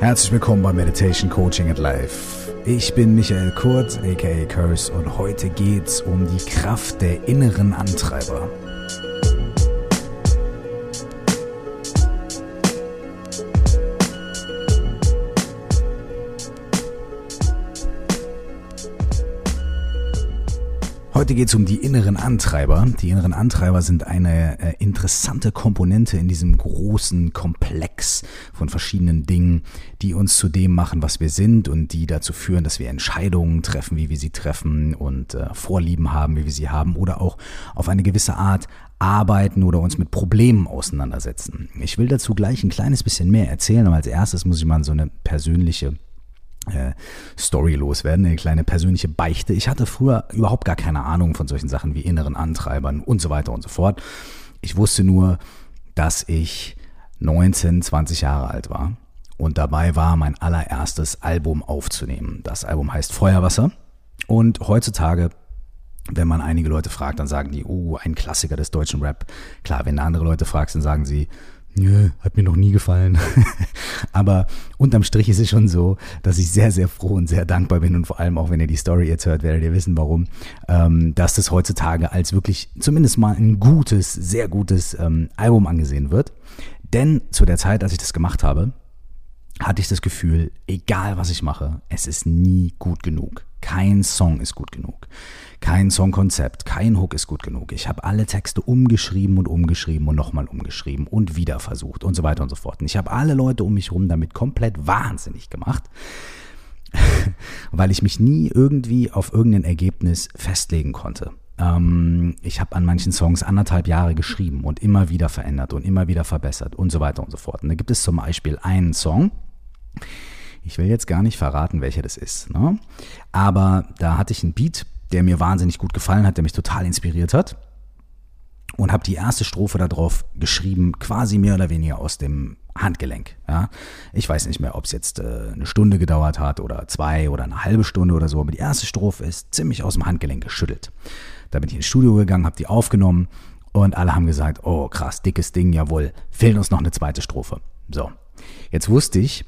Herzlich willkommen bei Meditation Coaching at Life. Ich bin Michael Kurt, aka Curse, und heute geht's um die Kraft der inneren Antreiber. Heute geht es um die inneren Antreiber. Die inneren Antreiber sind eine äh, interessante Komponente in diesem großen Komplex von verschiedenen Dingen, die uns zu dem machen, was wir sind und die dazu führen, dass wir Entscheidungen treffen, wie wir sie treffen und äh, Vorlieben haben, wie wir sie haben oder auch auf eine gewisse Art arbeiten oder uns mit Problemen auseinandersetzen. Ich will dazu gleich ein kleines bisschen mehr erzählen, aber als erstes muss ich mal so eine persönliche Story loswerden, eine kleine persönliche Beichte. Ich hatte früher überhaupt gar keine Ahnung von solchen Sachen wie inneren Antreibern und so weiter und so fort. Ich wusste nur, dass ich 19, 20 Jahre alt war und dabei war, mein allererstes Album aufzunehmen. Das Album heißt Feuerwasser und heutzutage wenn man einige Leute fragt, dann sagen die, oh, ein Klassiker des deutschen Rap. Klar, wenn andere Leute fragst, dann sagen sie, Nö, hat mir noch nie gefallen. Aber unterm Strich ist es schon so, dass ich sehr, sehr froh und sehr dankbar bin und vor allem auch, wenn ihr die Story jetzt hört, werdet ihr wissen, warum, ähm, dass das heutzutage als wirklich zumindest mal ein gutes, sehr gutes ähm, Album angesehen wird. Denn zu der Zeit, als ich das gemacht habe, hatte ich das Gefühl, egal was ich mache, es ist nie gut genug. Kein Song ist gut genug. Kein Songkonzept, kein Hook ist gut genug. Ich habe alle Texte umgeschrieben und umgeschrieben und nochmal umgeschrieben und wieder versucht und so weiter und so fort. Und ich habe alle Leute um mich herum damit komplett wahnsinnig gemacht, weil ich mich nie irgendwie auf irgendein Ergebnis festlegen konnte. Ähm, ich habe an manchen Songs anderthalb Jahre geschrieben und immer wieder verändert und immer wieder verbessert und so weiter und so fort. Und da gibt es zum Beispiel einen Song, ich will jetzt gar nicht verraten, welcher das ist. Ne? Aber da hatte ich einen Beat, der mir wahnsinnig gut gefallen hat, der mich total inspiriert hat. Und habe die erste Strophe darauf geschrieben, quasi mehr oder weniger aus dem Handgelenk. Ja? Ich weiß nicht mehr, ob es jetzt äh, eine Stunde gedauert hat oder zwei oder eine halbe Stunde oder so, aber die erste Strophe ist ziemlich aus dem Handgelenk geschüttelt. Da bin ich ins Studio gegangen, habe die aufgenommen und alle haben gesagt, oh krass, dickes Ding, jawohl, fehlt uns noch eine zweite Strophe. So, jetzt wusste ich,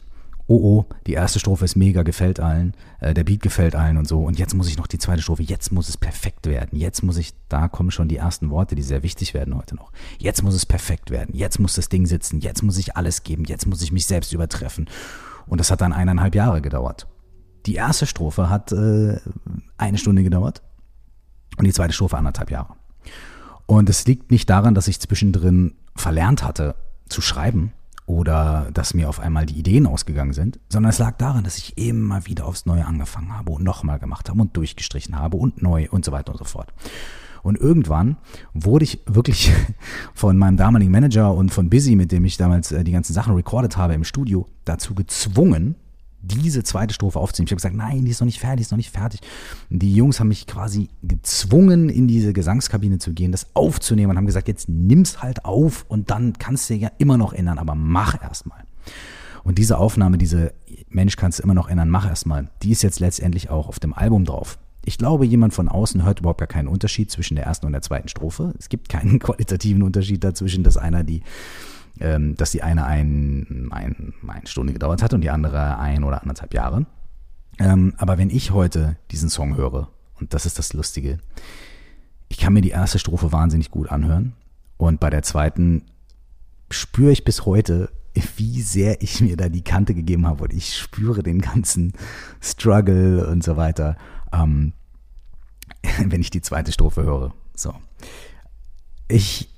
oh oh, die erste Strophe ist mega, gefällt allen, äh, der Beat gefällt allen und so. Und jetzt muss ich noch die zweite Strophe, jetzt muss es perfekt werden. Jetzt muss ich, da kommen schon die ersten Worte, die sehr wichtig werden heute noch. Jetzt muss es perfekt werden, jetzt muss das Ding sitzen, jetzt muss ich alles geben, jetzt muss ich mich selbst übertreffen. Und das hat dann eineinhalb Jahre gedauert. Die erste Strophe hat äh, eine Stunde gedauert und die zweite Strophe anderthalb Jahre. Und es liegt nicht daran, dass ich zwischendrin verlernt hatte zu schreiben, oder dass mir auf einmal die Ideen ausgegangen sind, sondern es lag daran, dass ich immer wieder aufs Neue angefangen habe und nochmal gemacht habe und durchgestrichen habe und neu und so weiter und so fort. Und irgendwann wurde ich wirklich von meinem damaligen Manager und von Busy, mit dem ich damals äh, die ganzen Sachen recorded habe im Studio, dazu gezwungen, diese zweite Strophe aufzunehmen. Ich habe gesagt, nein, die ist noch nicht fertig, die ist noch nicht fertig. Die Jungs haben mich quasi gezwungen, in diese Gesangskabine zu gehen, das aufzunehmen und haben gesagt, jetzt nimm's halt auf und dann kannst du ja immer noch ändern, aber mach erstmal. Und diese Aufnahme, diese Mensch kannst du immer noch ändern, mach erstmal, die ist jetzt letztendlich auch auf dem Album drauf. Ich glaube, jemand von außen hört überhaupt gar keinen Unterschied zwischen der ersten und der zweiten Strophe. Es gibt keinen qualitativen Unterschied dazwischen, dass einer die dass die eine ein, ein, eine Stunde gedauert hat und die andere ein oder anderthalb Jahre. Ähm, aber wenn ich heute diesen Song höre, und das ist das Lustige, ich kann mir die erste Strophe wahnsinnig gut anhören und bei der zweiten spüre ich bis heute, wie sehr ich mir da die Kante gegeben habe und ich spüre den ganzen Struggle und so weiter, ähm, wenn ich die zweite Strophe höre. So. Ich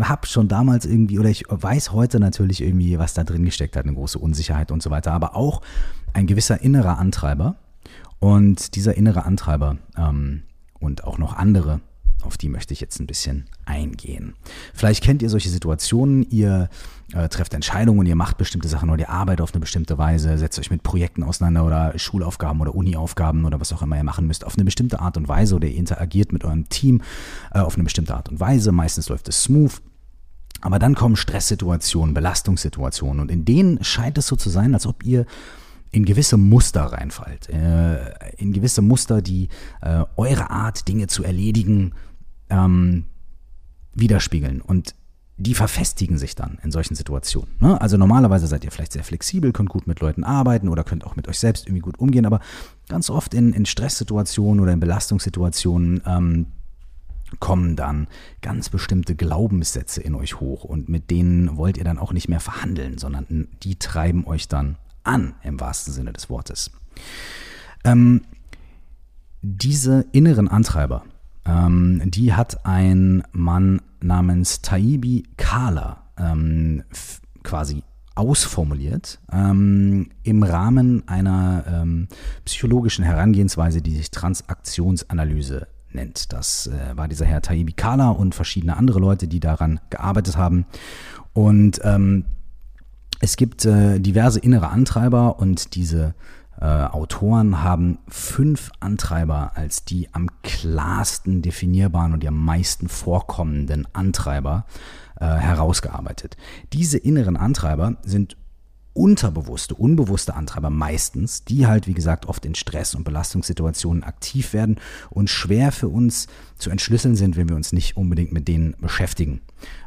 habe schon damals irgendwie, oder ich weiß heute natürlich irgendwie, was da drin gesteckt hat, eine große Unsicherheit und so weiter, aber auch ein gewisser innerer Antreiber. Und dieser innere Antreiber ähm, und auch noch andere auf die möchte ich jetzt ein bisschen eingehen. Vielleicht kennt ihr solche Situationen, ihr äh, trefft Entscheidungen, ihr macht bestimmte Sachen oder ihr arbeitet auf eine bestimmte Weise, setzt euch mit Projekten auseinander oder Schulaufgaben oder Uniaufgaben oder was auch immer ihr machen müsst, auf eine bestimmte Art und Weise oder ihr interagiert mit eurem Team äh, auf eine bestimmte Art und Weise. Meistens läuft es smooth. Aber dann kommen Stresssituationen, Belastungssituationen und in denen scheint es so zu sein, als ob ihr in gewisse Muster reinfallt, äh, in gewisse Muster, die äh, eure Art, Dinge zu erledigen, ähm, widerspiegeln. Und die verfestigen sich dann in solchen Situationen. Ne? Also normalerweise seid ihr vielleicht sehr flexibel, könnt gut mit Leuten arbeiten oder könnt auch mit euch selbst irgendwie gut umgehen, aber ganz oft in, in Stresssituationen oder in Belastungssituationen ähm, kommen dann ganz bestimmte Glaubenssätze in euch hoch und mit denen wollt ihr dann auch nicht mehr verhandeln, sondern die treiben euch dann an, im wahrsten Sinne des Wortes. Ähm, diese inneren Antreiber, ähm, die hat ein Mann namens Taibi Kala ähm, quasi ausformuliert ähm, im Rahmen einer ähm, psychologischen Herangehensweise, die sich Transaktionsanalyse nennt. Das äh, war dieser Herr Taibi Kala und verschiedene andere Leute, die daran gearbeitet haben. Und ähm, es gibt äh, diverse innere Antreiber und diese äh, Autoren haben fünf Antreiber als die am klarsten definierbaren und die am meisten vorkommenden Antreiber äh, herausgearbeitet. Diese inneren Antreiber sind unterbewusste, unbewusste Antreiber meistens, die halt, wie gesagt, oft in Stress- und Belastungssituationen aktiv werden und schwer für uns zu entschlüsseln sind, wenn wir uns nicht unbedingt mit denen beschäftigen.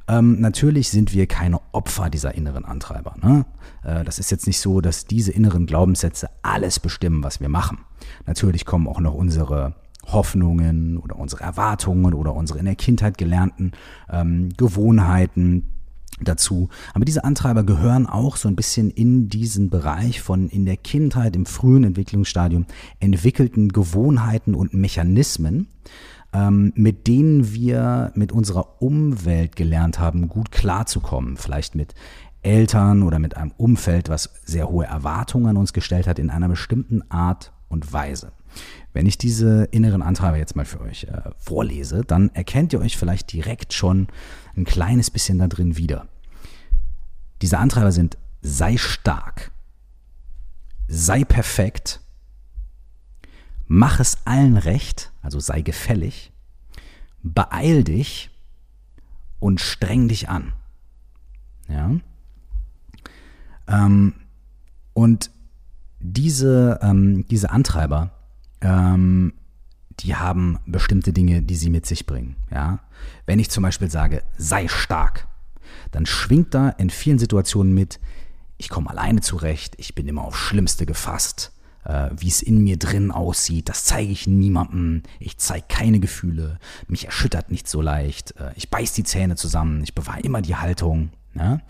Ähm, natürlich sind wir keine Opfer dieser inneren Antreiber. Ne? Äh, das ist jetzt nicht so, dass diese inneren Glaubenssätze alles bestimmen, was wir machen. Natürlich kommen auch noch unsere Hoffnungen oder unsere Erwartungen oder unsere in der Kindheit gelernten ähm, Gewohnheiten, dazu. Aber diese Antreiber gehören auch so ein bisschen in diesen Bereich von in der Kindheit, im frühen Entwicklungsstadium entwickelten Gewohnheiten und Mechanismen, ähm, mit denen wir mit unserer Umwelt gelernt haben, gut klarzukommen. Vielleicht mit Eltern oder mit einem Umfeld, was sehr hohe Erwartungen an uns gestellt hat in einer bestimmten Art und Weise. Wenn ich diese inneren Antreiber jetzt mal für euch äh, vorlese, dann erkennt ihr euch vielleicht direkt schon ein kleines bisschen da drin wieder. Diese Antreiber sind sei stark, sei perfekt, mach es allen recht, also sei gefällig, beeil dich und streng dich an. Ja. Ähm, und diese, ähm, diese Antreiber, ähm, die haben bestimmte Dinge, die sie mit sich bringen. Ja? Wenn ich zum Beispiel sage, sei stark, dann schwingt da in vielen Situationen mit, ich komme alleine zurecht, ich bin immer aufs Schlimmste gefasst, äh, wie es in mir drin aussieht, das zeige ich niemandem, ich zeige keine Gefühle, mich erschüttert nicht so leicht, äh, ich beiß die Zähne zusammen, ich bewahre immer die Haltung. Ja?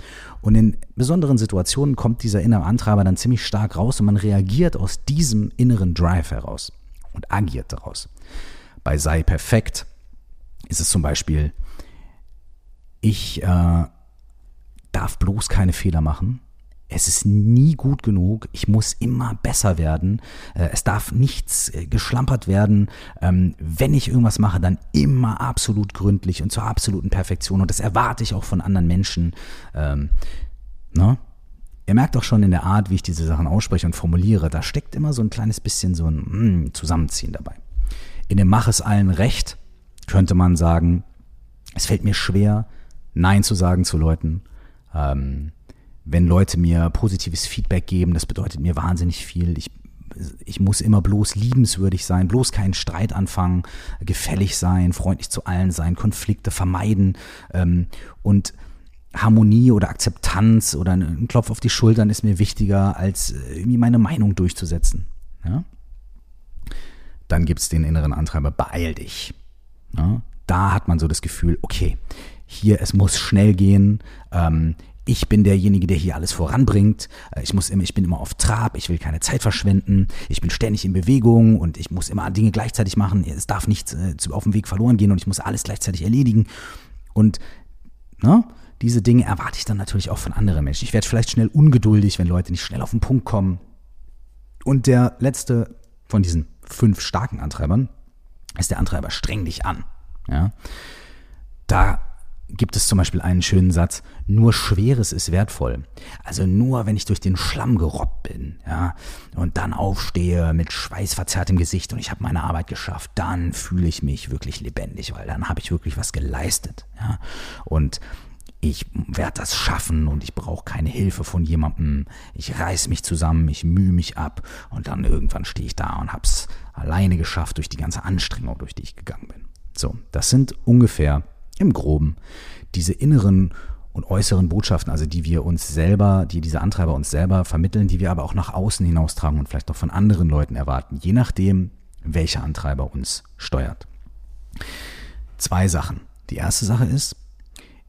Und in besonderen Situationen kommt dieser innere Antreiber dann ziemlich stark raus und man reagiert aus diesem inneren Drive heraus und agiert daraus. Bei Sei perfekt ist es zum Beispiel, ich äh, darf bloß keine Fehler machen. Es ist nie gut genug. Ich muss immer besser werden. Äh, es darf nichts äh, geschlampert werden. Ähm, wenn ich irgendwas mache, dann immer absolut gründlich und zur absoluten Perfektion. Und das erwarte ich auch von anderen Menschen. Ähm, ne? Ihr merkt auch schon in der Art, wie ich diese Sachen ausspreche und formuliere, da steckt immer so ein kleines bisschen so ein mm, Zusammenziehen dabei. In dem Mach es allen recht könnte man sagen, es fällt mir schwer, Nein zu sagen zu Leuten. Ähm, wenn Leute mir positives Feedback geben, das bedeutet mir wahnsinnig viel. Ich, ich muss immer bloß liebenswürdig sein, bloß keinen Streit anfangen, gefällig sein, freundlich zu allen sein, Konflikte vermeiden ähm, und Harmonie oder Akzeptanz oder ein Klopf auf die Schultern ist mir wichtiger, als äh, irgendwie meine Meinung durchzusetzen. Ja? Dann gibt es den inneren Antreiber, beeil dich. Ja? Da hat man so das Gefühl, okay, hier, es muss schnell gehen. Ähm, ich bin derjenige, der hier alles voranbringt. Äh, ich muss immer, ich bin immer auf Trab, ich will keine Zeit verschwenden, ich bin ständig in Bewegung und ich muss immer Dinge gleichzeitig machen. Es darf nichts äh, auf dem Weg verloren gehen und ich muss alles gleichzeitig erledigen. Und ne, diese Dinge erwarte ich dann natürlich auch von anderen Menschen. Ich werde vielleicht schnell ungeduldig, wenn Leute nicht schnell auf den Punkt kommen. Und der letzte von diesen fünf starken Antreibern ist der Antreiber streng dich an. Ja? Da gibt es zum Beispiel einen schönen Satz, nur Schweres ist wertvoll. Also nur wenn ich durch den Schlamm gerobbt bin, ja, und dann aufstehe mit schweißverzerrtem Gesicht und ich habe meine Arbeit geschafft, dann fühle ich mich wirklich lebendig, weil dann habe ich wirklich was geleistet, ja. Und ich werde das schaffen und ich brauche keine Hilfe von jemandem. Ich reiß mich zusammen, ich mühe mich ab und dann irgendwann stehe ich da und hab's alleine geschafft durch die ganze Anstrengung, durch die ich gegangen bin. So, das sind ungefähr im groben diese inneren und äußeren Botschaften, also die wir uns selber, die diese Antreiber uns selber vermitteln, die wir aber auch nach außen hinaustragen und vielleicht auch von anderen Leuten erwarten, je nachdem, welcher Antreiber uns steuert. Zwei Sachen. Die erste Sache ist,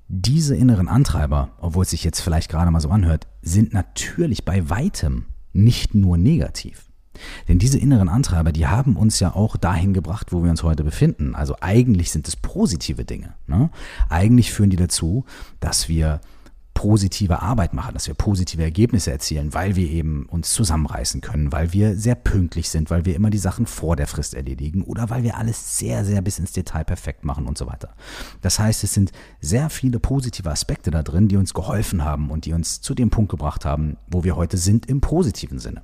diese inneren Antreiber, obwohl es sich jetzt vielleicht gerade mal so anhört, sind natürlich bei weitem nicht nur negativ. Denn diese inneren Antreiber, die haben uns ja auch dahin gebracht, wo wir uns heute befinden. Also eigentlich sind es positive Dinge. Ne? Eigentlich führen die dazu, dass wir positive Arbeit machen, dass wir positive Ergebnisse erzielen, weil wir eben uns zusammenreißen können, weil wir sehr pünktlich sind, weil wir immer die Sachen vor der Frist erledigen oder weil wir alles sehr, sehr bis ins Detail perfekt machen und so weiter. Das heißt, es sind sehr viele positive Aspekte da drin, die uns geholfen haben und die uns zu dem Punkt gebracht haben, wo wir heute sind im positiven Sinne.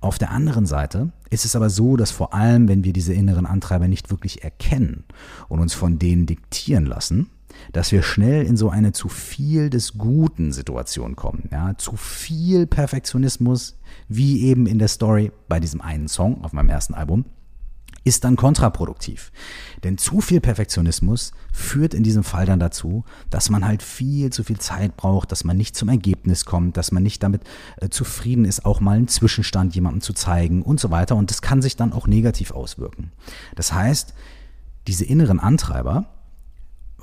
Auf der anderen Seite ist es aber so, dass vor allem, wenn wir diese inneren Antreiber nicht wirklich erkennen und uns von denen diktieren lassen, dass wir schnell in so eine zu viel des Guten Situation kommen. Ja, zu viel Perfektionismus, wie eben in der Story bei diesem einen Song auf meinem ersten Album, ist dann kontraproduktiv. Denn zu viel Perfektionismus führt in diesem Fall dann dazu, dass man halt viel zu viel Zeit braucht, dass man nicht zum Ergebnis kommt, dass man nicht damit äh, zufrieden ist, auch mal einen Zwischenstand jemandem zu zeigen und so weiter. Und das kann sich dann auch negativ auswirken. Das heißt, diese inneren Antreiber,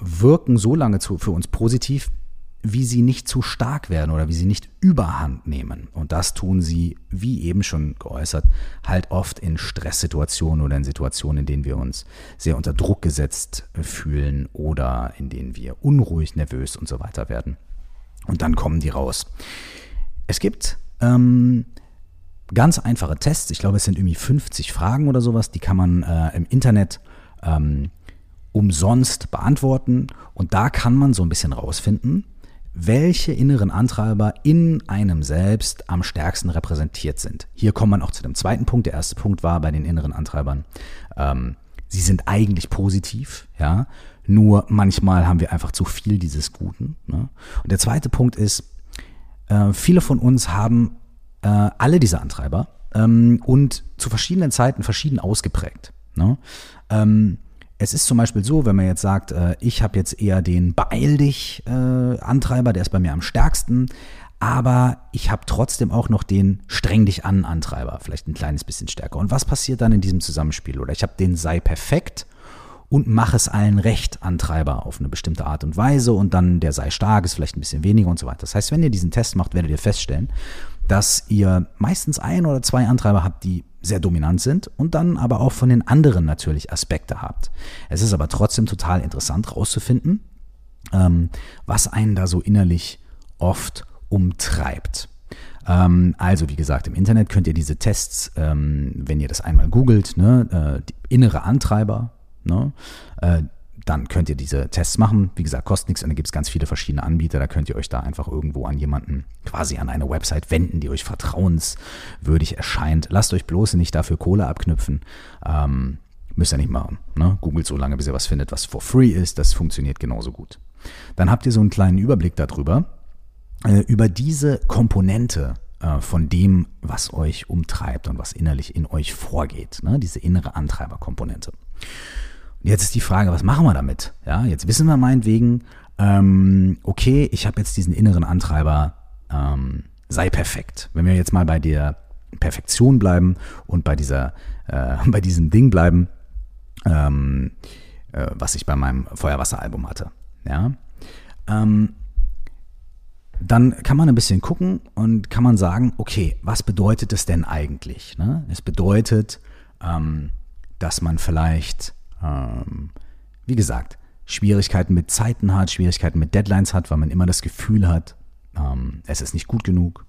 wirken so lange zu, für uns positiv, wie sie nicht zu stark werden oder wie sie nicht überhand nehmen. Und das tun sie, wie eben schon geäußert, halt oft in Stresssituationen oder in Situationen, in denen wir uns sehr unter Druck gesetzt fühlen oder in denen wir unruhig, nervös und so weiter werden. Und dann kommen die raus. Es gibt ähm, ganz einfache Tests. Ich glaube, es sind irgendwie 50 Fragen oder sowas. Die kann man äh, im Internet ähm, umsonst beantworten. Und da kann man so ein bisschen rausfinden, welche inneren Antreiber in einem selbst am stärksten repräsentiert sind. Hier kommt man auch zu dem zweiten Punkt. Der erste Punkt war bei den inneren Antreibern, ähm, sie sind eigentlich positiv, ja, nur manchmal haben wir einfach zu viel dieses Guten. Ne? Und der zweite Punkt ist, äh, viele von uns haben äh, alle diese Antreiber ähm, und zu verschiedenen Zeiten verschieden ausgeprägt. Ne? Ähm, es ist zum Beispiel so, wenn man jetzt sagt, äh, ich habe jetzt eher den Beeil dich äh, Antreiber, der ist bei mir am stärksten, aber ich habe trotzdem auch noch den Streng dich an Antreiber, vielleicht ein kleines bisschen stärker. Und was passiert dann in diesem Zusammenspiel? Oder ich habe den sei perfekt und mach es allen recht Antreiber auf eine bestimmte Art und Weise und dann der sei stark ist vielleicht ein bisschen weniger und so weiter. Das heißt, wenn ihr diesen Test macht, werdet ihr feststellen, dass ihr meistens ein oder zwei Antreiber habt, die sehr dominant sind und dann aber auch von den anderen natürlich Aspekte habt. Es ist aber trotzdem total interessant rauszufinden, ähm, was einen da so innerlich oft umtreibt. Ähm, also wie gesagt, im Internet könnt ihr diese Tests, ähm, wenn ihr das einmal googelt, ne, äh, innere Antreiber, ne, äh, dann könnt ihr diese Tests machen. Wie gesagt, kostet nichts und da gibt es ganz viele verschiedene Anbieter. Da könnt ihr euch da einfach irgendwo an jemanden, quasi an eine Website wenden, die euch vertrauenswürdig erscheint. Lasst euch bloß nicht dafür Kohle abknüpfen. Ähm, müsst ihr nicht machen. Ne? Googelt so lange, bis ihr was findet, was for free ist. Das funktioniert genauso gut. Dann habt ihr so einen kleinen Überblick darüber, äh, über diese Komponente äh, von dem, was euch umtreibt und was innerlich in euch vorgeht. Ne? Diese innere Antreiberkomponente. Jetzt ist die Frage, was machen wir damit? Ja, jetzt wissen wir meinetwegen, ähm, okay, ich habe jetzt diesen inneren Antreiber, ähm, sei perfekt. Wenn wir jetzt mal bei der Perfektion bleiben und bei dieser, äh, bei diesem Ding bleiben, ähm, äh, was ich bei meinem Feuerwasseralbum hatte. Ja, ähm, dann kann man ein bisschen gucken und kann man sagen, okay, was bedeutet es denn eigentlich? Ne? Es bedeutet, ähm, dass man vielleicht ähm, wie gesagt, Schwierigkeiten mit Zeiten hat, Schwierigkeiten mit Deadlines hat, weil man immer das Gefühl hat, ähm, es ist nicht gut genug.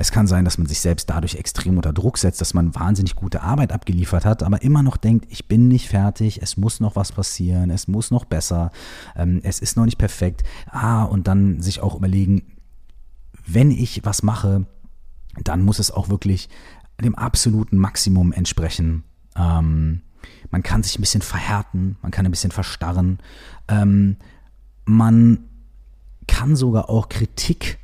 Es kann sein, dass man sich selbst dadurch extrem unter Druck setzt, dass man wahnsinnig gute Arbeit abgeliefert hat, aber immer noch denkt, ich bin nicht fertig, es muss noch was passieren, es muss noch besser, ähm, es ist noch nicht perfekt. Ah, und dann sich auch überlegen, wenn ich was mache, dann muss es auch wirklich dem absoluten Maximum entsprechen. Ähm, man kann sich ein bisschen verhärten, man kann ein bisschen verstarren. Ähm, man kann sogar auch Kritik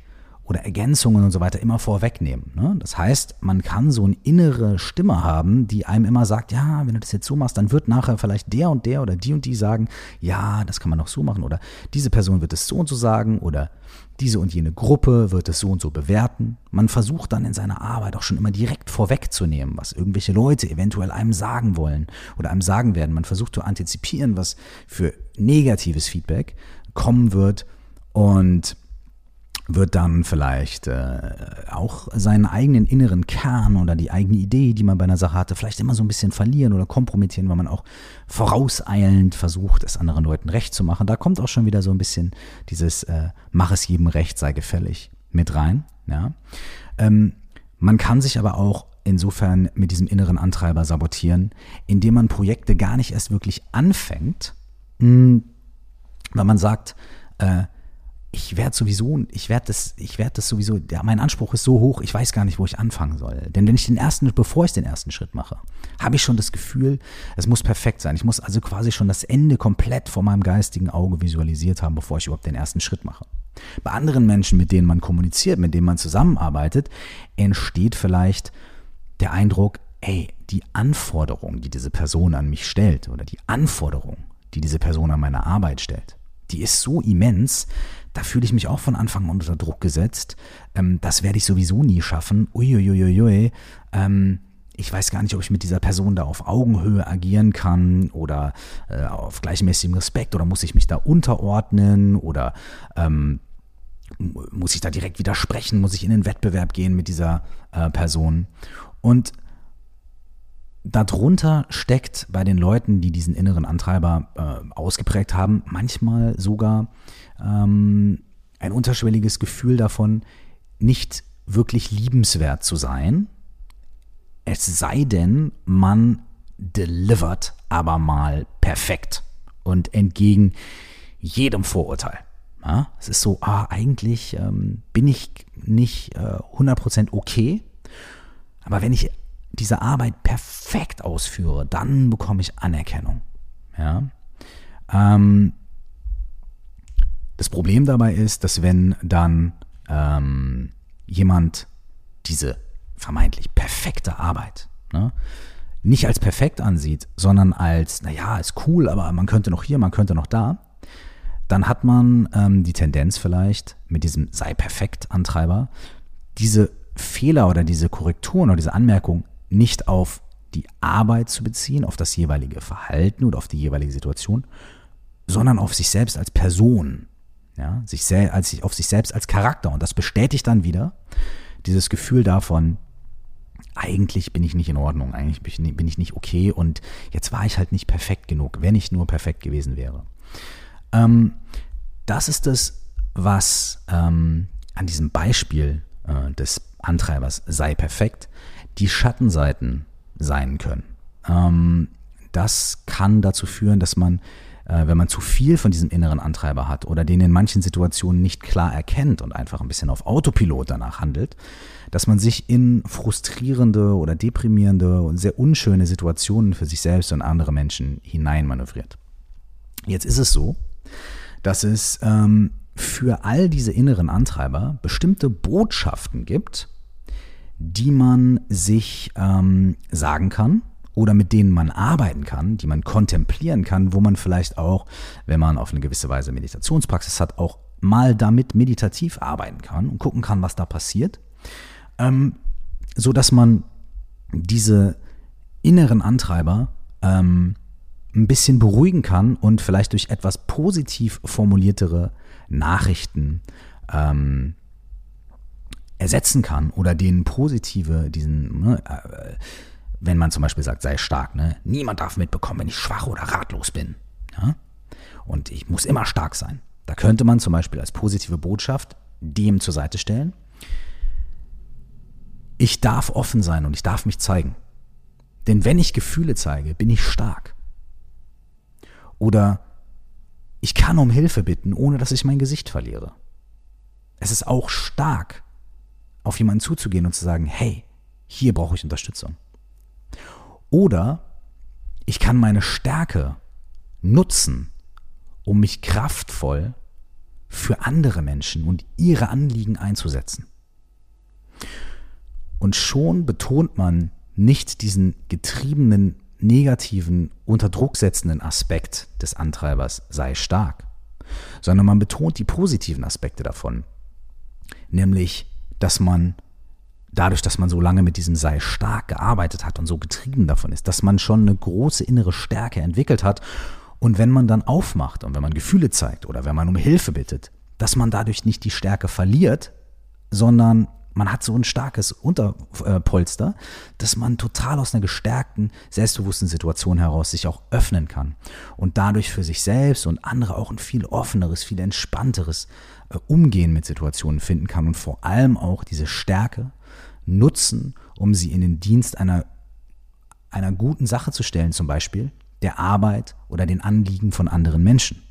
oder Ergänzungen und so weiter immer vorwegnehmen. Ne? Das heißt, man kann so eine innere Stimme haben, die einem immer sagt, ja, wenn du das jetzt so machst, dann wird nachher vielleicht der und der oder die und die sagen, ja, das kann man auch so machen oder diese Person wird es so und so sagen oder diese und jene Gruppe wird es so und so bewerten. Man versucht dann in seiner Arbeit auch schon immer direkt vorwegzunehmen, was irgendwelche Leute eventuell einem sagen wollen oder einem sagen werden. Man versucht zu antizipieren, was für negatives Feedback kommen wird und wird dann vielleicht äh, auch seinen eigenen inneren Kern oder die eigene Idee, die man bei einer Sache hatte, vielleicht immer so ein bisschen verlieren oder kompromittieren, weil man auch vorauseilend versucht, es anderen Leuten recht zu machen. Da kommt auch schon wieder so ein bisschen dieses äh, Mach es jedem recht, sei gefällig mit rein. Ja? Ähm, man kann sich aber auch insofern mit diesem inneren Antreiber sabotieren, indem man Projekte gar nicht erst wirklich anfängt, mh, hm, weil man sagt, äh, ich werde sowieso, ich werde das, ich werde das sowieso, ja, mein Anspruch ist so hoch, ich weiß gar nicht, wo ich anfangen soll. Denn wenn ich den ersten, bevor ich den ersten Schritt mache, habe ich schon das Gefühl, es muss perfekt sein. Ich muss also quasi schon das Ende komplett vor meinem geistigen Auge visualisiert haben, bevor ich überhaupt den ersten Schritt mache. Bei anderen Menschen, mit denen man kommuniziert, mit denen man zusammenarbeitet, entsteht vielleicht der Eindruck, ey, die Anforderung, die diese Person an mich stellt oder die Anforderung, die diese Person an meine Arbeit stellt, die ist so immens, da fühle ich mich auch von Anfang an unter Druck gesetzt. Ähm, das werde ich sowieso nie schaffen. Uiuiuiui. Ähm, ich weiß gar nicht, ob ich mit dieser Person da auf Augenhöhe agieren kann oder äh, auf gleichmäßigem Respekt oder muss ich mich da unterordnen oder ähm, muss ich da direkt widersprechen, muss ich in den Wettbewerb gehen mit dieser äh, Person. Und darunter steckt bei den Leuten, die diesen inneren Antreiber äh, ausgeprägt haben, manchmal sogar ähm, ein unterschwelliges Gefühl davon, nicht wirklich liebenswert zu sein. Es sei denn, man delivert aber mal perfekt und entgegen jedem Vorurteil. Ja, es ist so, ah, eigentlich ähm, bin ich nicht äh, 100% okay, aber wenn ich diese Arbeit perfekt ausführe, dann bekomme ich Anerkennung. Ja? Ähm, das Problem dabei ist, dass wenn dann ähm, jemand diese vermeintlich perfekte Arbeit ne, nicht als perfekt ansieht, sondern als, naja, ist cool, aber man könnte noch hier, man könnte noch da, dann hat man ähm, die Tendenz vielleicht mit diesem sei perfekt Antreiber, diese Fehler oder diese Korrekturen oder diese Anmerkung nicht auf die Arbeit zu beziehen, auf das jeweilige Verhalten oder auf die jeweilige Situation, sondern auf sich selbst als Person ja, sich als, auf sich selbst als Charakter. Und das bestätigt dann wieder dieses Gefühl davon, eigentlich bin ich nicht in Ordnung, eigentlich bin ich nicht okay und jetzt war ich halt nicht perfekt genug, wenn ich nur perfekt gewesen wäre. Ähm, das ist es, was ähm, an diesem Beispiel äh, des Antreibers sei perfekt die Schattenseiten sein können. Ähm, das kann dazu führen, dass man äh, wenn man zu viel von diesem inneren Antreiber hat oder den in manchen Situationen nicht klar erkennt und einfach ein bisschen auf Autopilot danach handelt, dass man sich in frustrierende oder deprimierende und sehr unschöne Situationen für sich selbst und andere Menschen hineinmanövriert. Jetzt ist es so, dass es ähm, für all diese inneren Antreiber bestimmte Botschaften gibt, die man sich ähm, sagen kann oder mit denen man arbeiten kann, die man kontemplieren kann, wo man vielleicht auch, wenn man auf eine gewisse Weise Meditationspraxis hat, auch mal damit meditativ arbeiten kann und gucken kann, was da passiert, ähm, so dass man diese inneren Antreiber ähm, ein bisschen beruhigen kann und vielleicht durch etwas positiv formuliertere Nachrichten ähm, ersetzen kann oder denen positive, diesen ne, äh, wenn man zum Beispiel sagt, sei stark, ne? niemand darf mitbekommen, wenn ich schwach oder ratlos bin. Ja? Und ich muss immer stark sein. Da könnte man zum Beispiel als positive Botschaft dem zur Seite stellen, ich darf offen sein und ich darf mich zeigen. Denn wenn ich Gefühle zeige, bin ich stark. Oder ich kann um Hilfe bitten, ohne dass ich mein Gesicht verliere. Es ist auch stark, auf jemanden zuzugehen und zu sagen, hey, hier brauche ich Unterstützung. Oder ich kann meine Stärke nutzen, um mich kraftvoll für andere Menschen und ihre Anliegen einzusetzen. Und schon betont man nicht diesen getriebenen, negativen, unter Druck setzenden Aspekt des Antreibers sei stark, sondern man betont die positiven Aspekte davon, nämlich, dass man dadurch, dass man so lange mit diesem sei stark gearbeitet hat und so getrieben davon ist, dass man schon eine große innere Stärke entwickelt hat. Und wenn man dann aufmacht und wenn man Gefühle zeigt oder wenn man um Hilfe bittet, dass man dadurch nicht die Stärke verliert, sondern man hat so ein starkes Unterpolster, dass man total aus einer gestärkten, selbstbewussten Situation heraus sich auch öffnen kann und dadurch für sich selbst und andere auch ein viel offeneres, viel entspannteres äh, Umgehen mit Situationen finden kann und vor allem auch diese Stärke nutzen, um sie in den Dienst einer, einer guten Sache zu stellen, zum Beispiel der Arbeit oder den Anliegen von anderen Menschen.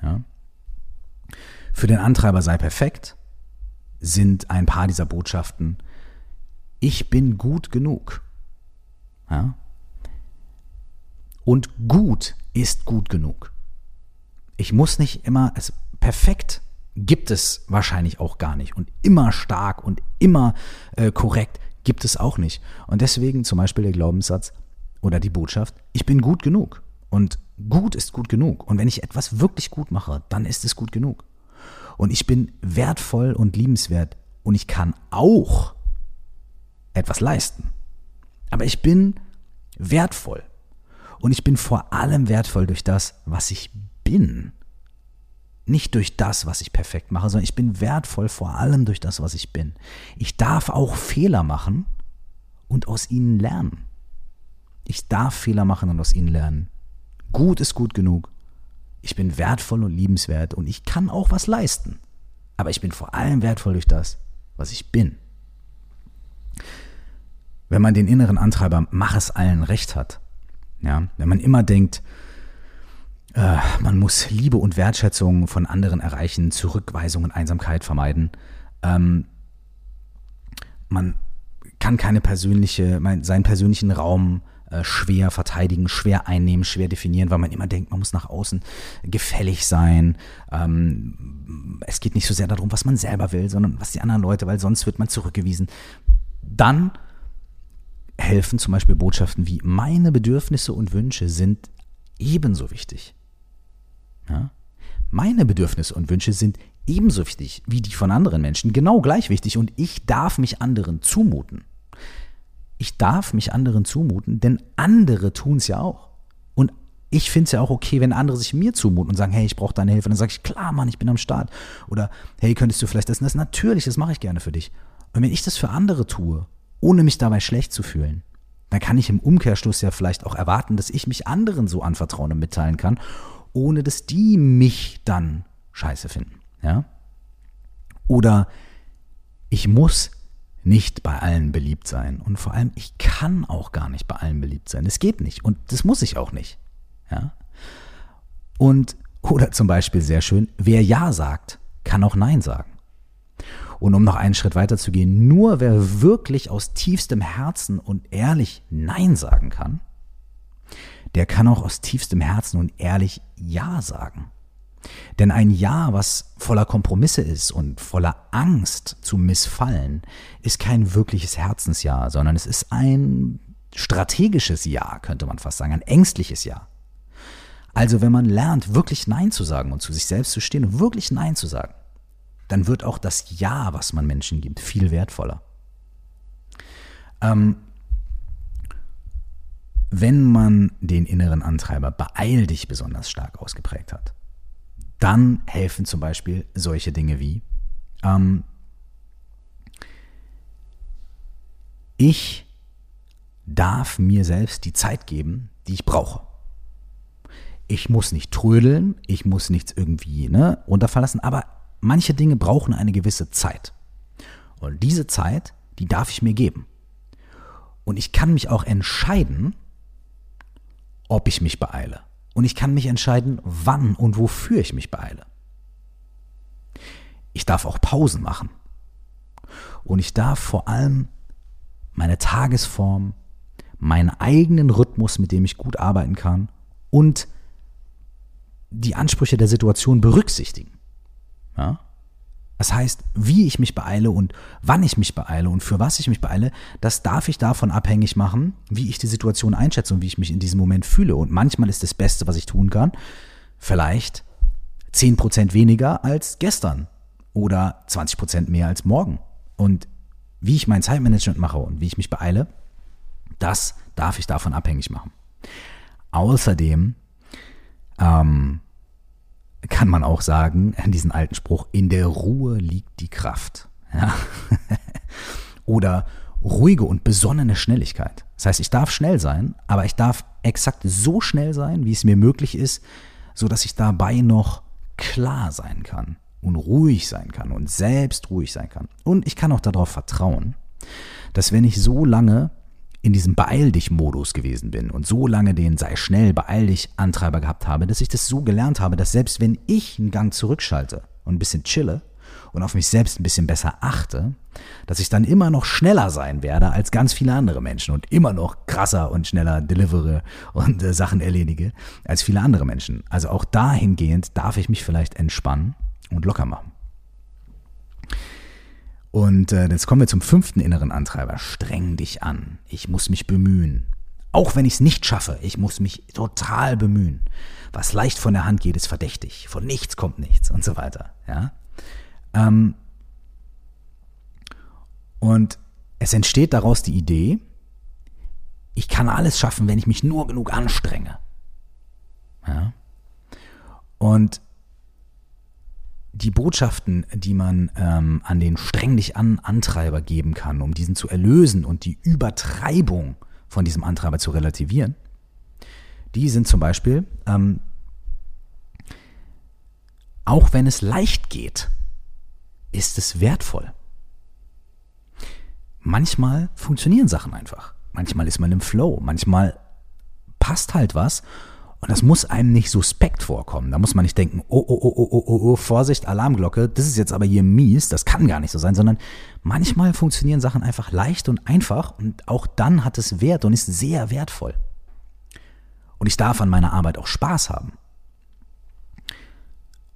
Ja? Für den Antreiber sei perfekt sind ein paar dieser Botschaften, ich bin gut genug. Ja? Und gut ist gut genug. Ich muss nicht immer, es perfekt gibt es wahrscheinlich auch gar nicht. Und immer stark und immer äh, korrekt gibt es auch nicht. Und deswegen zum Beispiel der Glaubenssatz oder die Botschaft, ich bin gut genug. Und gut ist gut genug. Und wenn ich etwas wirklich gut mache, dann ist es gut genug. Und ich bin wertvoll und liebenswert. Und ich kann auch etwas leisten. Aber ich bin wertvoll. Und ich bin vor allem wertvoll durch das, was ich bin. Nicht durch das, was ich perfekt mache, sondern ich bin wertvoll vor allem durch das, was ich bin. Ich darf auch Fehler machen und aus ihnen lernen. Ich darf Fehler machen und aus ihnen lernen. Gut ist gut genug. Ich bin wertvoll und liebenswert und ich kann auch was leisten. Aber ich bin vor allem wertvoll durch das, was ich bin. Wenn man den inneren Antreiber mach es allen recht hat, ja, wenn man immer denkt, äh, man muss Liebe und Wertschätzung von anderen erreichen, Zurückweisung und Einsamkeit vermeiden. Ähm, man kann keine persönliche, mein, seinen persönlichen Raum äh, schwer verteidigen, schwer einnehmen, schwer definieren, weil man immer denkt, man muss nach außen gefällig sein. Ähm, es geht nicht so sehr darum, was man selber will, sondern was die anderen Leute, weil sonst wird man zurückgewiesen. Dann helfen zum Beispiel Botschaften wie meine Bedürfnisse und Wünsche sind ebenso wichtig. Ja? Meine Bedürfnisse und Wünsche sind ebenso wichtig wie die von anderen Menschen, genau gleich wichtig und ich darf mich anderen zumuten. Ich darf mich anderen zumuten, denn andere tun es ja auch. Und ich finde es ja auch okay, wenn andere sich mir zumuten und sagen, hey, ich brauche deine Hilfe. dann sage ich, klar, Mann, ich bin am Start. Oder hey, könntest du vielleicht das und das? Natürlich, das mache ich gerne für dich. Und wenn ich das für andere tue, ohne mich dabei schlecht zu fühlen, dann kann ich im Umkehrschluss ja vielleicht auch erwarten, dass ich mich anderen so anvertrauen und mitteilen kann ohne dass die mich dann scheiße finden. Ja? Oder ich muss nicht bei allen beliebt sein. Und vor allem, ich kann auch gar nicht bei allen beliebt sein. Es geht nicht. Und das muss ich auch nicht. Ja? Und, oder zum Beispiel sehr schön, wer Ja sagt, kann auch Nein sagen. Und um noch einen Schritt weiter zu gehen, nur wer wirklich aus tiefstem Herzen und ehrlich Nein sagen kann, der kann auch aus tiefstem Herzen und ehrlich Ja sagen. Denn ein Ja, was voller Kompromisse ist und voller Angst zu missfallen, ist kein wirkliches Herzensja, sondern es ist ein strategisches Ja, könnte man fast sagen, ein ängstliches Ja. Also wenn man lernt, wirklich Nein zu sagen und zu sich selbst zu stehen und wirklich Nein zu sagen, dann wird auch das Ja, was man Menschen gibt, viel wertvoller. Ähm, wenn man den inneren Antreiber beeil dich besonders stark ausgeprägt hat, dann helfen zum Beispiel solche Dinge wie ähm, ich darf mir selbst die Zeit geben, die ich brauche. Ich muss nicht trödeln, ich muss nichts irgendwie ne, runterverlassen, aber manche Dinge brauchen eine gewisse Zeit. Und diese Zeit, die darf ich mir geben. Und ich kann mich auch entscheiden, ob ich mich beeile. Und ich kann mich entscheiden, wann und wofür ich mich beeile. Ich darf auch Pausen machen. Und ich darf vor allem meine Tagesform, meinen eigenen Rhythmus, mit dem ich gut arbeiten kann und die Ansprüche der Situation berücksichtigen. Ja? Das heißt, wie ich mich beeile und wann ich mich beeile und für was ich mich beeile, das darf ich davon abhängig machen, wie ich die Situation einschätze und wie ich mich in diesem Moment fühle. Und manchmal ist das Beste, was ich tun kann, vielleicht 10% weniger als gestern oder 20% mehr als morgen. Und wie ich mein Zeitmanagement mache und wie ich mich beeile, das darf ich davon abhängig machen. Außerdem ähm, kann man auch sagen, diesen alten Spruch, in der Ruhe liegt die Kraft. Ja? Oder ruhige und besonnene Schnelligkeit. Das heißt, ich darf schnell sein, aber ich darf exakt so schnell sein, wie es mir möglich ist, so dass ich dabei noch klar sein kann und ruhig sein kann und selbst ruhig sein kann. Und ich kann auch darauf vertrauen, dass wenn ich so lange in diesem Beeil dich Modus gewesen bin und so lange den sei schnell, beeil dich Antreiber gehabt habe, dass ich das so gelernt habe, dass selbst wenn ich einen Gang zurückschalte und ein bisschen chille und auf mich selbst ein bisschen besser achte, dass ich dann immer noch schneller sein werde als ganz viele andere Menschen und immer noch krasser und schneller delivere und äh, Sachen erledige als viele andere Menschen. Also auch dahingehend darf ich mich vielleicht entspannen und locker machen. Und äh, jetzt kommen wir zum fünften inneren Antreiber. Streng dich an. Ich muss mich bemühen. Auch wenn ich es nicht schaffe, ich muss mich total bemühen. Was leicht von der Hand geht, ist verdächtig. Von nichts kommt nichts und so weiter. Ja? Ähm, und es entsteht daraus die Idee, ich kann alles schaffen, wenn ich mich nur genug anstrenge. Ja? Und die Botschaften, die man ähm, an den streng dich an Antreiber geben kann, um diesen zu erlösen und die Übertreibung von diesem Antreiber zu relativieren, die sind zum Beispiel, ähm, auch wenn es leicht geht, ist es wertvoll. Manchmal funktionieren Sachen einfach. Manchmal ist man im Flow. Manchmal passt halt was und das muss einem nicht suspekt vorkommen. Da muss man nicht denken, oh, oh, oh, oh, oh, oh, oh, Vorsicht, Alarmglocke, das ist jetzt aber hier mies, das kann gar nicht so sein, sondern manchmal funktionieren Sachen einfach leicht und einfach und auch dann hat es Wert und ist sehr wertvoll. Und ich darf an meiner Arbeit auch Spaß haben.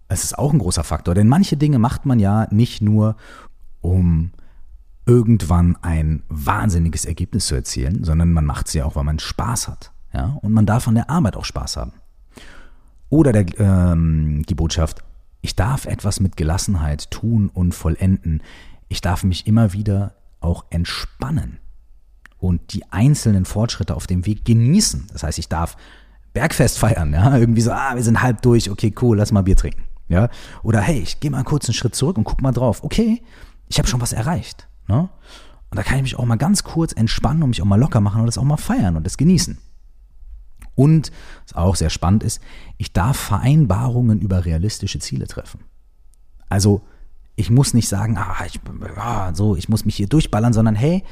Es ist auch ein großer Faktor, denn manche Dinge macht man ja nicht nur, um irgendwann ein wahnsinniges Ergebnis zu erzielen, sondern man macht sie auch, weil man Spaß hat. Ja? Und man darf an der Arbeit auch Spaß haben. Oder der, ähm, die Botschaft, ich darf etwas mit Gelassenheit tun und vollenden. Ich darf mich immer wieder auch entspannen und die einzelnen Fortschritte auf dem Weg genießen. Das heißt, ich darf Bergfest feiern, ja, irgendwie so, ah, wir sind halb durch, okay, cool, lass mal Bier trinken, ja, oder hey, ich gehe mal kurz einen Schritt zurück und guck mal drauf, okay, ich habe schon was erreicht, ne? Und da kann ich mich auch mal ganz kurz entspannen und mich auch mal locker machen und das auch mal feiern und das genießen. Und, was auch sehr spannend ist, ich darf Vereinbarungen über realistische Ziele treffen. Also, ich muss nicht sagen, ah, ich, ah, so, ich muss mich hier durchballern, sondern hey,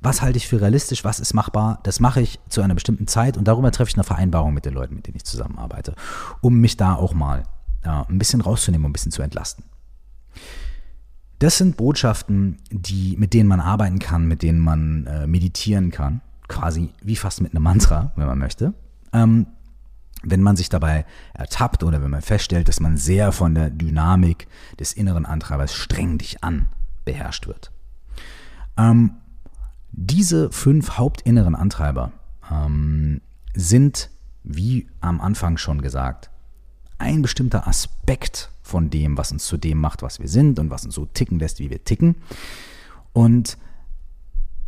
was halte ich für realistisch, was ist machbar, das mache ich zu einer bestimmten Zeit und darüber treffe ich eine Vereinbarung mit den Leuten, mit denen ich zusammenarbeite, um mich da auch mal ja, ein bisschen rauszunehmen, ein bisschen zu entlasten. Das sind Botschaften, die, mit denen man arbeiten kann, mit denen man äh, meditieren kann, quasi wie fast mit einem Mantra, wenn man möchte ähm, wenn man sich dabei ertappt oder wenn man feststellt, dass man sehr von der Dynamik des inneren Antreibers streng dich an beherrscht wird. Ähm, diese fünf hauptinneren Antreiber ähm, sind, wie am Anfang schon gesagt, ein bestimmter Aspekt von dem, was uns zu dem macht, was wir sind und was uns so ticken lässt, wie wir ticken. Und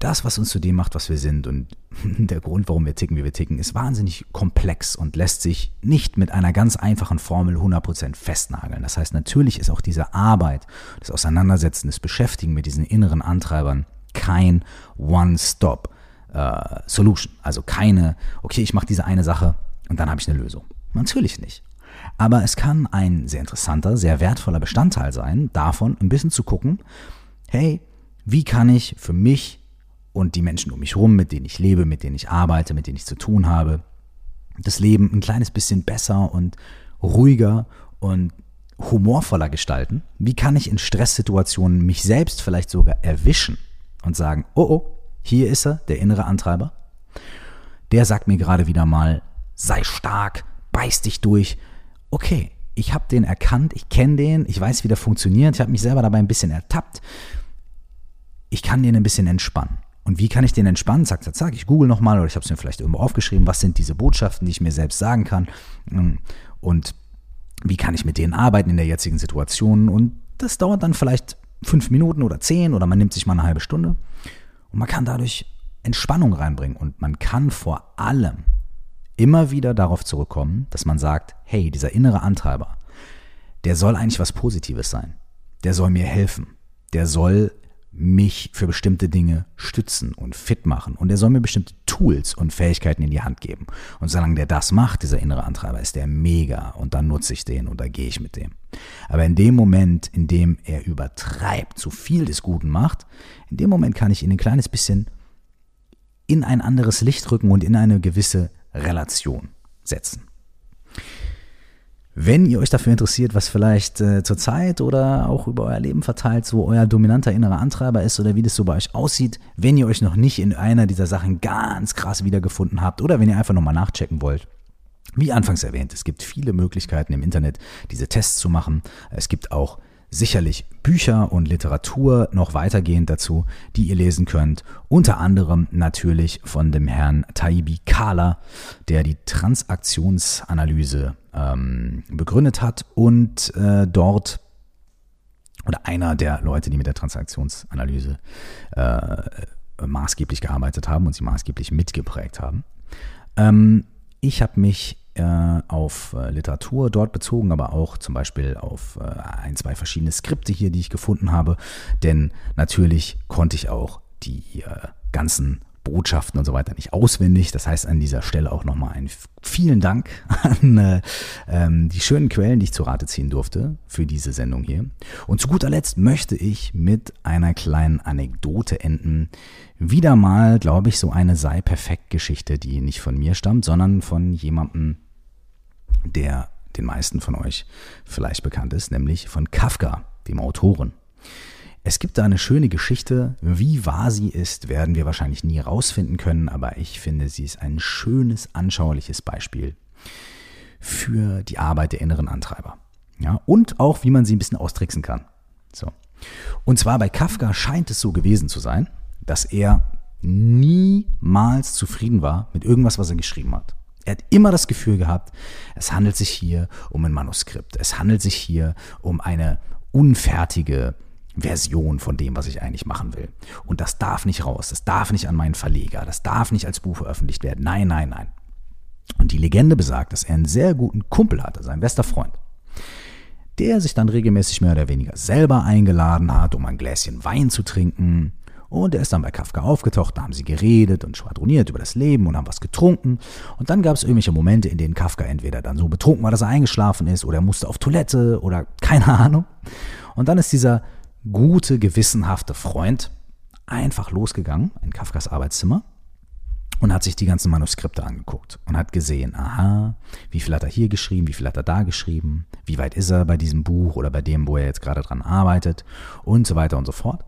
das, was uns zu dem macht, was wir sind und der Grund, warum wir ticken, wie wir ticken, ist wahnsinnig komplex und lässt sich nicht mit einer ganz einfachen Formel 100% festnageln. Das heißt, natürlich ist auch diese Arbeit, das Auseinandersetzen, das Beschäftigen mit diesen inneren Antreibern kein One-Stop-Solution. Äh, also keine, okay, ich mache diese eine Sache und dann habe ich eine Lösung. Natürlich nicht. Aber es kann ein sehr interessanter, sehr wertvoller Bestandteil sein, davon ein bisschen zu gucken, hey, wie kann ich für mich und die Menschen um mich herum, mit denen ich lebe, mit denen ich arbeite, mit denen ich zu tun habe, das Leben ein kleines bisschen besser und ruhiger und humorvoller gestalten? Wie kann ich in Stresssituationen mich selbst vielleicht sogar erwischen und sagen, oh oh, hier ist er, der innere Antreiber. Der sagt mir gerade wieder mal, sei stark, beiß dich durch. Okay, ich habe den erkannt, ich kenne den, ich weiß, wie der funktioniert, ich habe mich selber dabei ein bisschen ertappt. Ich kann den ein bisschen entspannen. Und wie kann ich den entspannen? Zack, zack, zack. Ich google nochmal oder ich habe es mir vielleicht irgendwo aufgeschrieben. Was sind diese Botschaften, die ich mir selbst sagen kann? Und wie kann ich mit denen arbeiten in der jetzigen Situation? Und das dauert dann vielleicht fünf Minuten oder zehn oder man nimmt sich mal eine halbe Stunde. Und man kann dadurch Entspannung reinbringen. Und man kann vor allem immer wieder darauf zurückkommen, dass man sagt, hey, dieser innere Antreiber, der soll eigentlich was Positives sein. Der soll mir helfen. Der soll mich für bestimmte Dinge stützen und fit machen. Und er soll mir bestimmte Tools und Fähigkeiten in die Hand geben. Und solange der das macht, dieser innere Antreiber, ist der mega. Und dann nutze ich den und da gehe ich mit dem. Aber in dem Moment, in dem er übertreibt, zu viel des Guten macht, in dem Moment kann ich ihn ein kleines bisschen in ein anderes Licht rücken und in eine gewisse Relation setzen. Wenn ihr euch dafür interessiert, was vielleicht äh, zur Zeit oder auch über euer Leben verteilt, so euer dominanter innerer Antreiber ist oder wie das so bei euch aussieht, wenn ihr euch noch nicht in einer dieser Sachen ganz krass wiedergefunden habt oder wenn ihr einfach nochmal nachchecken wollt, wie anfangs erwähnt, es gibt viele Möglichkeiten im Internet, diese Tests zu machen. Es gibt auch sicherlich Bücher und Literatur noch weitergehend dazu, die ihr lesen könnt. Unter anderem natürlich von dem Herrn Taibi Kala, der die Transaktionsanalyse ähm, begründet hat und äh, dort oder einer der Leute, die mit der Transaktionsanalyse äh, maßgeblich gearbeitet haben und sie maßgeblich mitgeprägt haben. Ähm, ich habe mich auf äh, Literatur dort bezogen, aber auch zum Beispiel auf äh, ein, zwei verschiedene Skripte hier, die ich gefunden habe. Denn natürlich konnte ich auch die äh, ganzen Botschaften und so weiter nicht auswendig. Das heißt an dieser Stelle auch nochmal einen vielen Dank an äh, ähm, die schönen Quellen, die ich zu Rate ziehen durfte für diese Sendung hier. Und zu guter Letzt möchte ich mit einer kleinen Anekdote enden. Wieder mal, glaube ich, so eine sei perfekt Geschichte, die nicht von mir stammt, sondern von jemandem, der den meisten von euch vielleicht bekannt ist, nämlich von Kafka, dem Autoren. Es gibt da eine schöne Geschichte. Wie wahr sie ist, werden wir wahrscheinlich nie rausfinden können, aber ich finde, sie ist ein schönes, anschauliches Beispiel für die Arbeit der inneren Antreiber. Ja, und auch, wie man sie ein bisschen austricksen kann. So. Und zwar bei Kafka scheint es so gewesen zu sein, dass er niemals zufrieden war mit irgendwas, was er geschrieben hat. Er hat immer das Gefühl gehabt, es handelt sich hier um ein Manuskript. Es handelt sich hier um eine unfertige Version von dem, was ich eigentlich machen will. Und das darf nicht raus, das darf nicht an meinen Verleger, das darf nicht als Buch veröffentlicht werden. Nein, nein, nein. Und die Legende besagt, dass er einen sehr guten Kumpel hatte, sein bester Freund, der sich dann regelmäßig mehr oder weniger selber eingeladen hat, um ein Gläschen Wein zu trinken. Und er ist dann bei Kafka aufgetaucht, da haben sie geredet und schwadroniert über das Leben und haben was getrunken. Und dann gab es irgendwelche Momente, in denen Kafka entweder dann so betrunken war, dass er eingeschlafen ist, oder er musste auf Toilette oder keine Ahnung. Und dann ist dieser gute, gewissenhafte Freund einfach losgegangen in Kafkas Arbeitszimmer und hat sich die ganzen Manuskripte angeguckt und hat gesehen, aha, wie viel hat er hier geschrieben, wie viel hat er da geschrieben, wie weit ist er bei diesem Buch oder bei dem, wo er jetzt gerade dran arbeitet und so weiter und so fort.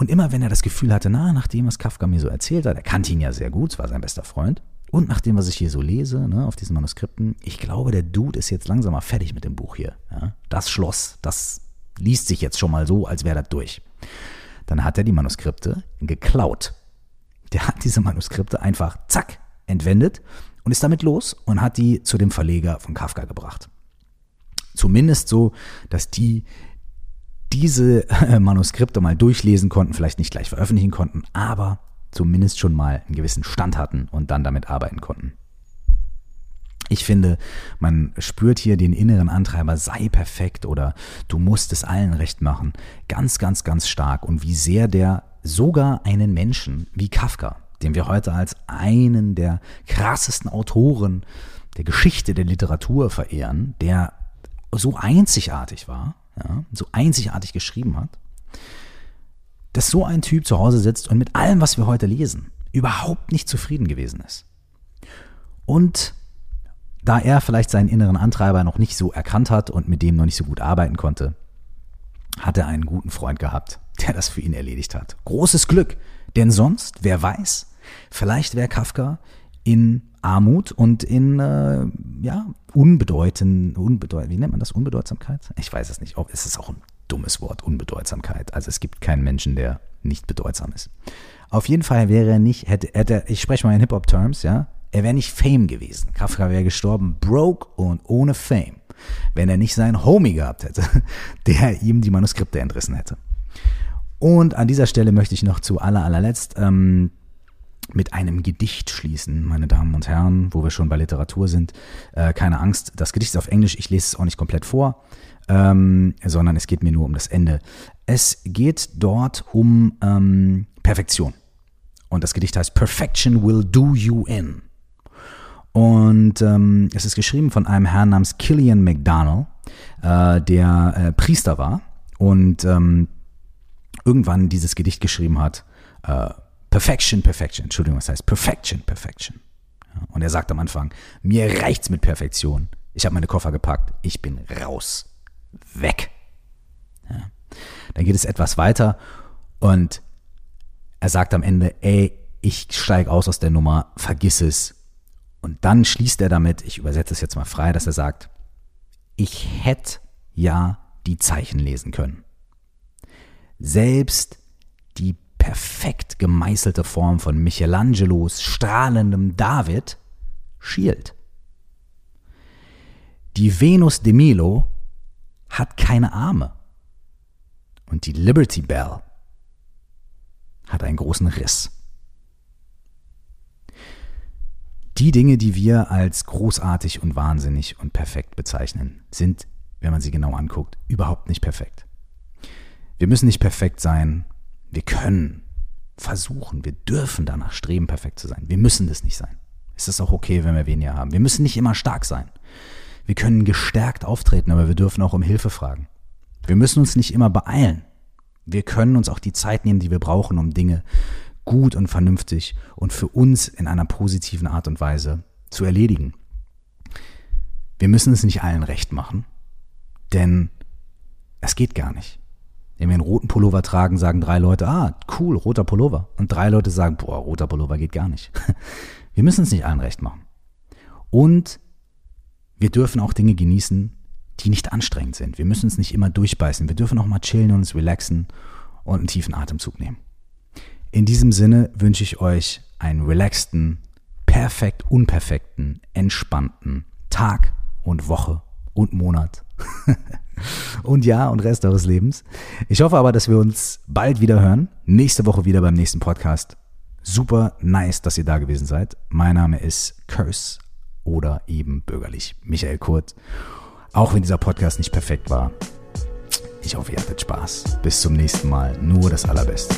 Und immer wenn er das Gefühl hatte, na, nach dem, was Kafka mir so erzählt hat, er kannte ihn ja sehr gut, es war sein bester Freund, und nach dem, was ich hier so lese, ne, auf diesen Manuskripten, ich glaube, der Dude ist jetzt langsam mal fertig mit dem Buch hier. Ja? Das Schloss, das liest sich jetzt schon mal so, als wäre das durch. Dann hat er die Manuskripte geklaut. Der hat diese Manuskripte einfach zack entwendet und ist damit los und hat die zu dem Verleger von Kafka gebracht. Zumindest so, dass die diese Manuskripte mal durchlesen konnten, vielleicht nicht gleich veröffentlichen konnten, aber zumindest schon mal einen gewissen Stand hatten und dann damit arbeiten konnten. Ich finde, man spürt hier den inneren Antreiber, sei perfekt oder du musst es allen recht machen, ganz, ganz, ganz stark und wie sehr der sogar einen Menschen wie Kafka, den wir heute als einen der krassesten Autoren der Geschichte der Literatur verehren, der so einzigartig war, ja, so einzigartig geschrieben hat, dass so ein Typ zu Hause sitzt und mit allem, was wir heute lesen, überhaupt nicht zufrieden gewesen ist. Und da er vielleicht seinen inneren Antreiber noch nicht so erkannt hat und mit dem noch nicht so gut arbeiten konnte, hat er einen guten Freund gehabt, der das für ihn erledigt hat. Großes Glück, denn sonst, wer weiß, vielleicht wäre Kafka in Armut und in äh, ja, unbedeutend, unbedeutend, wie nennt man das? Unbedeutsamkeit? Ich weiß es nicht. Oh, es ist auch ein dummes Wort, Unbedeutsamkeit. Also es gibt keinen Menschen, der nicht bedeutsam ist. Auf jeden Fall wäre er nicht, hätte, hätte ich spreche mal in Hip-Hop-Terms, ja, er wäre nicht Fame gewesen. Kafka wäre gestorben, broke und ohne Fame, wenn er nicht seinen Homie gehabt hätte, der ihm die Manuskripte entrissen hätte. Und an dieser Stelle möchte ich noch zu aller, allerletzt ähm, mit einem Gedicht schließen, meine Damen und Herren, wo wir schon bei Literatur sind. Äh, keine Angst, das Gedicht ist auf Englisch, ich lese es auch nicht komplett vor, ähm, sondern es geht mir nur um das Ende. Es geht dort um ähm, Perfektion. Und das Gedicht heißt Perfection will do you in. Und ähm, es ist geschrieben von einem Herrn namens Killian McDonald, äh, der äh, Priester war und ähm, irgendwann dieses Gedicht geschrieben hat. Perfection, Perfection. Entschuldigung, was heißt Perfection, Perfection. Und er sagt am Anfang, mir reicht's mit Perfektion. Ich habe meine Koffer gepackt, ich bin raus. Weg. Ja. Dann geht es etwas weiter und er sagt am Ende, ey, ich steige aus aus der Nummer, vergiss es. Und dann schließt er damit, ich übersetze es jetzt mal frei, dass er sagt, ich hätte ja die Zeichen lesen können. Selbst die perfekt gemeißelte Form von Michelangelos strahlendem David schielt. Die Venus de Milo hat keine Arme. Und die Liberty Bell hat einen großen Riss. Die Dinge, die wir als großartig und wahnsinnig und perfekt bezeichnen, sind, wenn man sie genau anguckt, überhaupt nicht perfekt. Wir müssen nicht perfekt sein, wir können versuchen, wir dürfen danach streben, perfekt zu sein. Wir müssen das nicht sein. Es ist auch okay, wenn wir weniger haben. Wir müssen nicht immer stark sein. Wir können gestärkt auftreten, aber wir dürfen auch um Hilfe fragen. Wir müssen uns nicht immer beeilen. Wir können uns auch die Zeit nehmen, die wir brauchen, um Dinge gut und vernünftig und für uns in einer positiven Art und Weise zu erledigen. Wir müssen es nicht allen recht machen, denn es geht gar nicht. Wenn wir einen roten Pullover tragen, sagen drei Leute, ah, cool, roter Pullover. Und drei Leute sagen, boah, roter Pullover geht gar nicht. Wir müssen es nicht allen recht machen. Und wir dürfen auch Dinge genießen, die nicht anstrengend sind. Wir müssen uns nicht immer durchbeißen. Wir dürfen auch mal chillen und uns relaxen und einen tiefen Atemzug nehmen. In diesem Sinne wünsche ich euch einen relaxten, perfekt unperfekten, entspannten Tag und Woche und Monat. und Jahr und Rest eures Lebens. Ich hoffe aber, dass wir uns bald wieder hören. Nächste Woche wieder beim nächsten Podcast. Super nice, dass ihr da gewesen seid. Mein Name ist Curse oder eben bürgerlich Michael Kurt. Auch wenn dieser Podcast nicht perfekt war. Ich hoffe, ihr hattet Spaß. Bis zum nächsten Mal. Nur das Allerbeste.